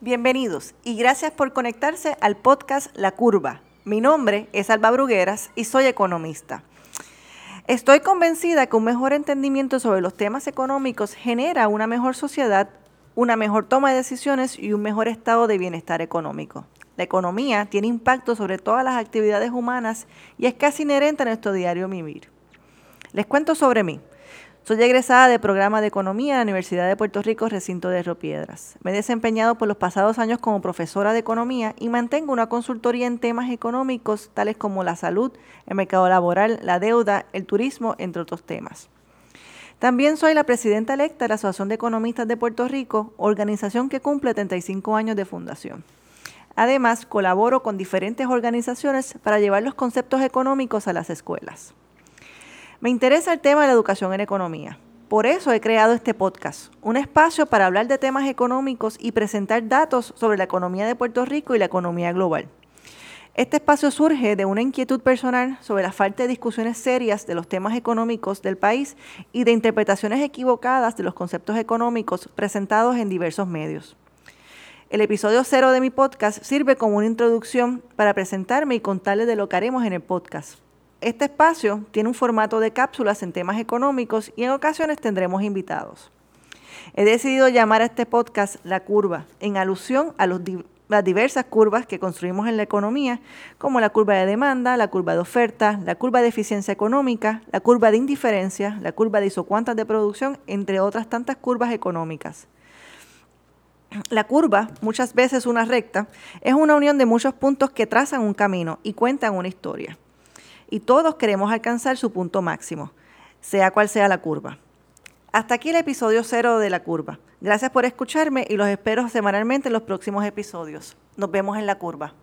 Bienvenidos y gracias por conectarse al podcast La Curva. Mi nombre es Alba Brugueras y soy economista. Estoy convencida que un mejor entendimiento sobre los temas económicos genera una mejor sociedad, una mejor toma de decisiones y un mejor estado de bienestar económico. La economía tiene impacto sobre todas las actividades humanas y es casi inherente a nuestro diario vivir. Les cuento sobre mí. Soy egresada del programa de Economía en la Universidad de Puerto Rico, recinto de Ropiedras. Me he desempeñado por los pasados años como profesora de Economía y mantengo una consultoría en temas económicos tales como la salud, el mercado laboral, la deuda, el turismo, entre otros temas. También soy la presidenta electa de la Asociación de Economistas de Puerto Rico, organización que cumple 35 años de fundación. Además, colaboro con diferentes organizaciones para llevar los conceptos económicos a las escuelas. Me interesa el tema de la educación en economía. Por eso he creado este podcast, un espacio para hablar de temas económicos y presentar datos sobre la economía de Puerto Rico y la economía global. Este espacio surge de una inquietud personal sobre la falta de discusiones serias de los temas económicos del país y de interpretaciones equivocadas de los conceptos económicos presentados en diversos medios. El episodio cero de mi podcast sirve como una introducción para presentarme y contarles de lo que haremos en el podcast. Este espacio tiene un formato de cápsulas en temas económicos y en ocasiones tendremos invitados. He decidido llamar a este podcast La Curva, en alusión a las diversas curvas que construimos en la economía, como la curva de demanda, la curva de oferta, la curva de eficiencia económica, la curva de indiferencia, la curva de isocuantas de producción, entre otras tantas curvas económicas. La curva, muchas veces una recta, es una unión de muchos puntos que trazan un camino y cuentan una historia y todos queremos alcanzar su punto máximo, sea cual sea la curva. Hasta aquí el episodio cero de la curva. Gracias por escucharme y los espero semanalmente en los próximos episodios. Nos vemos en la curva.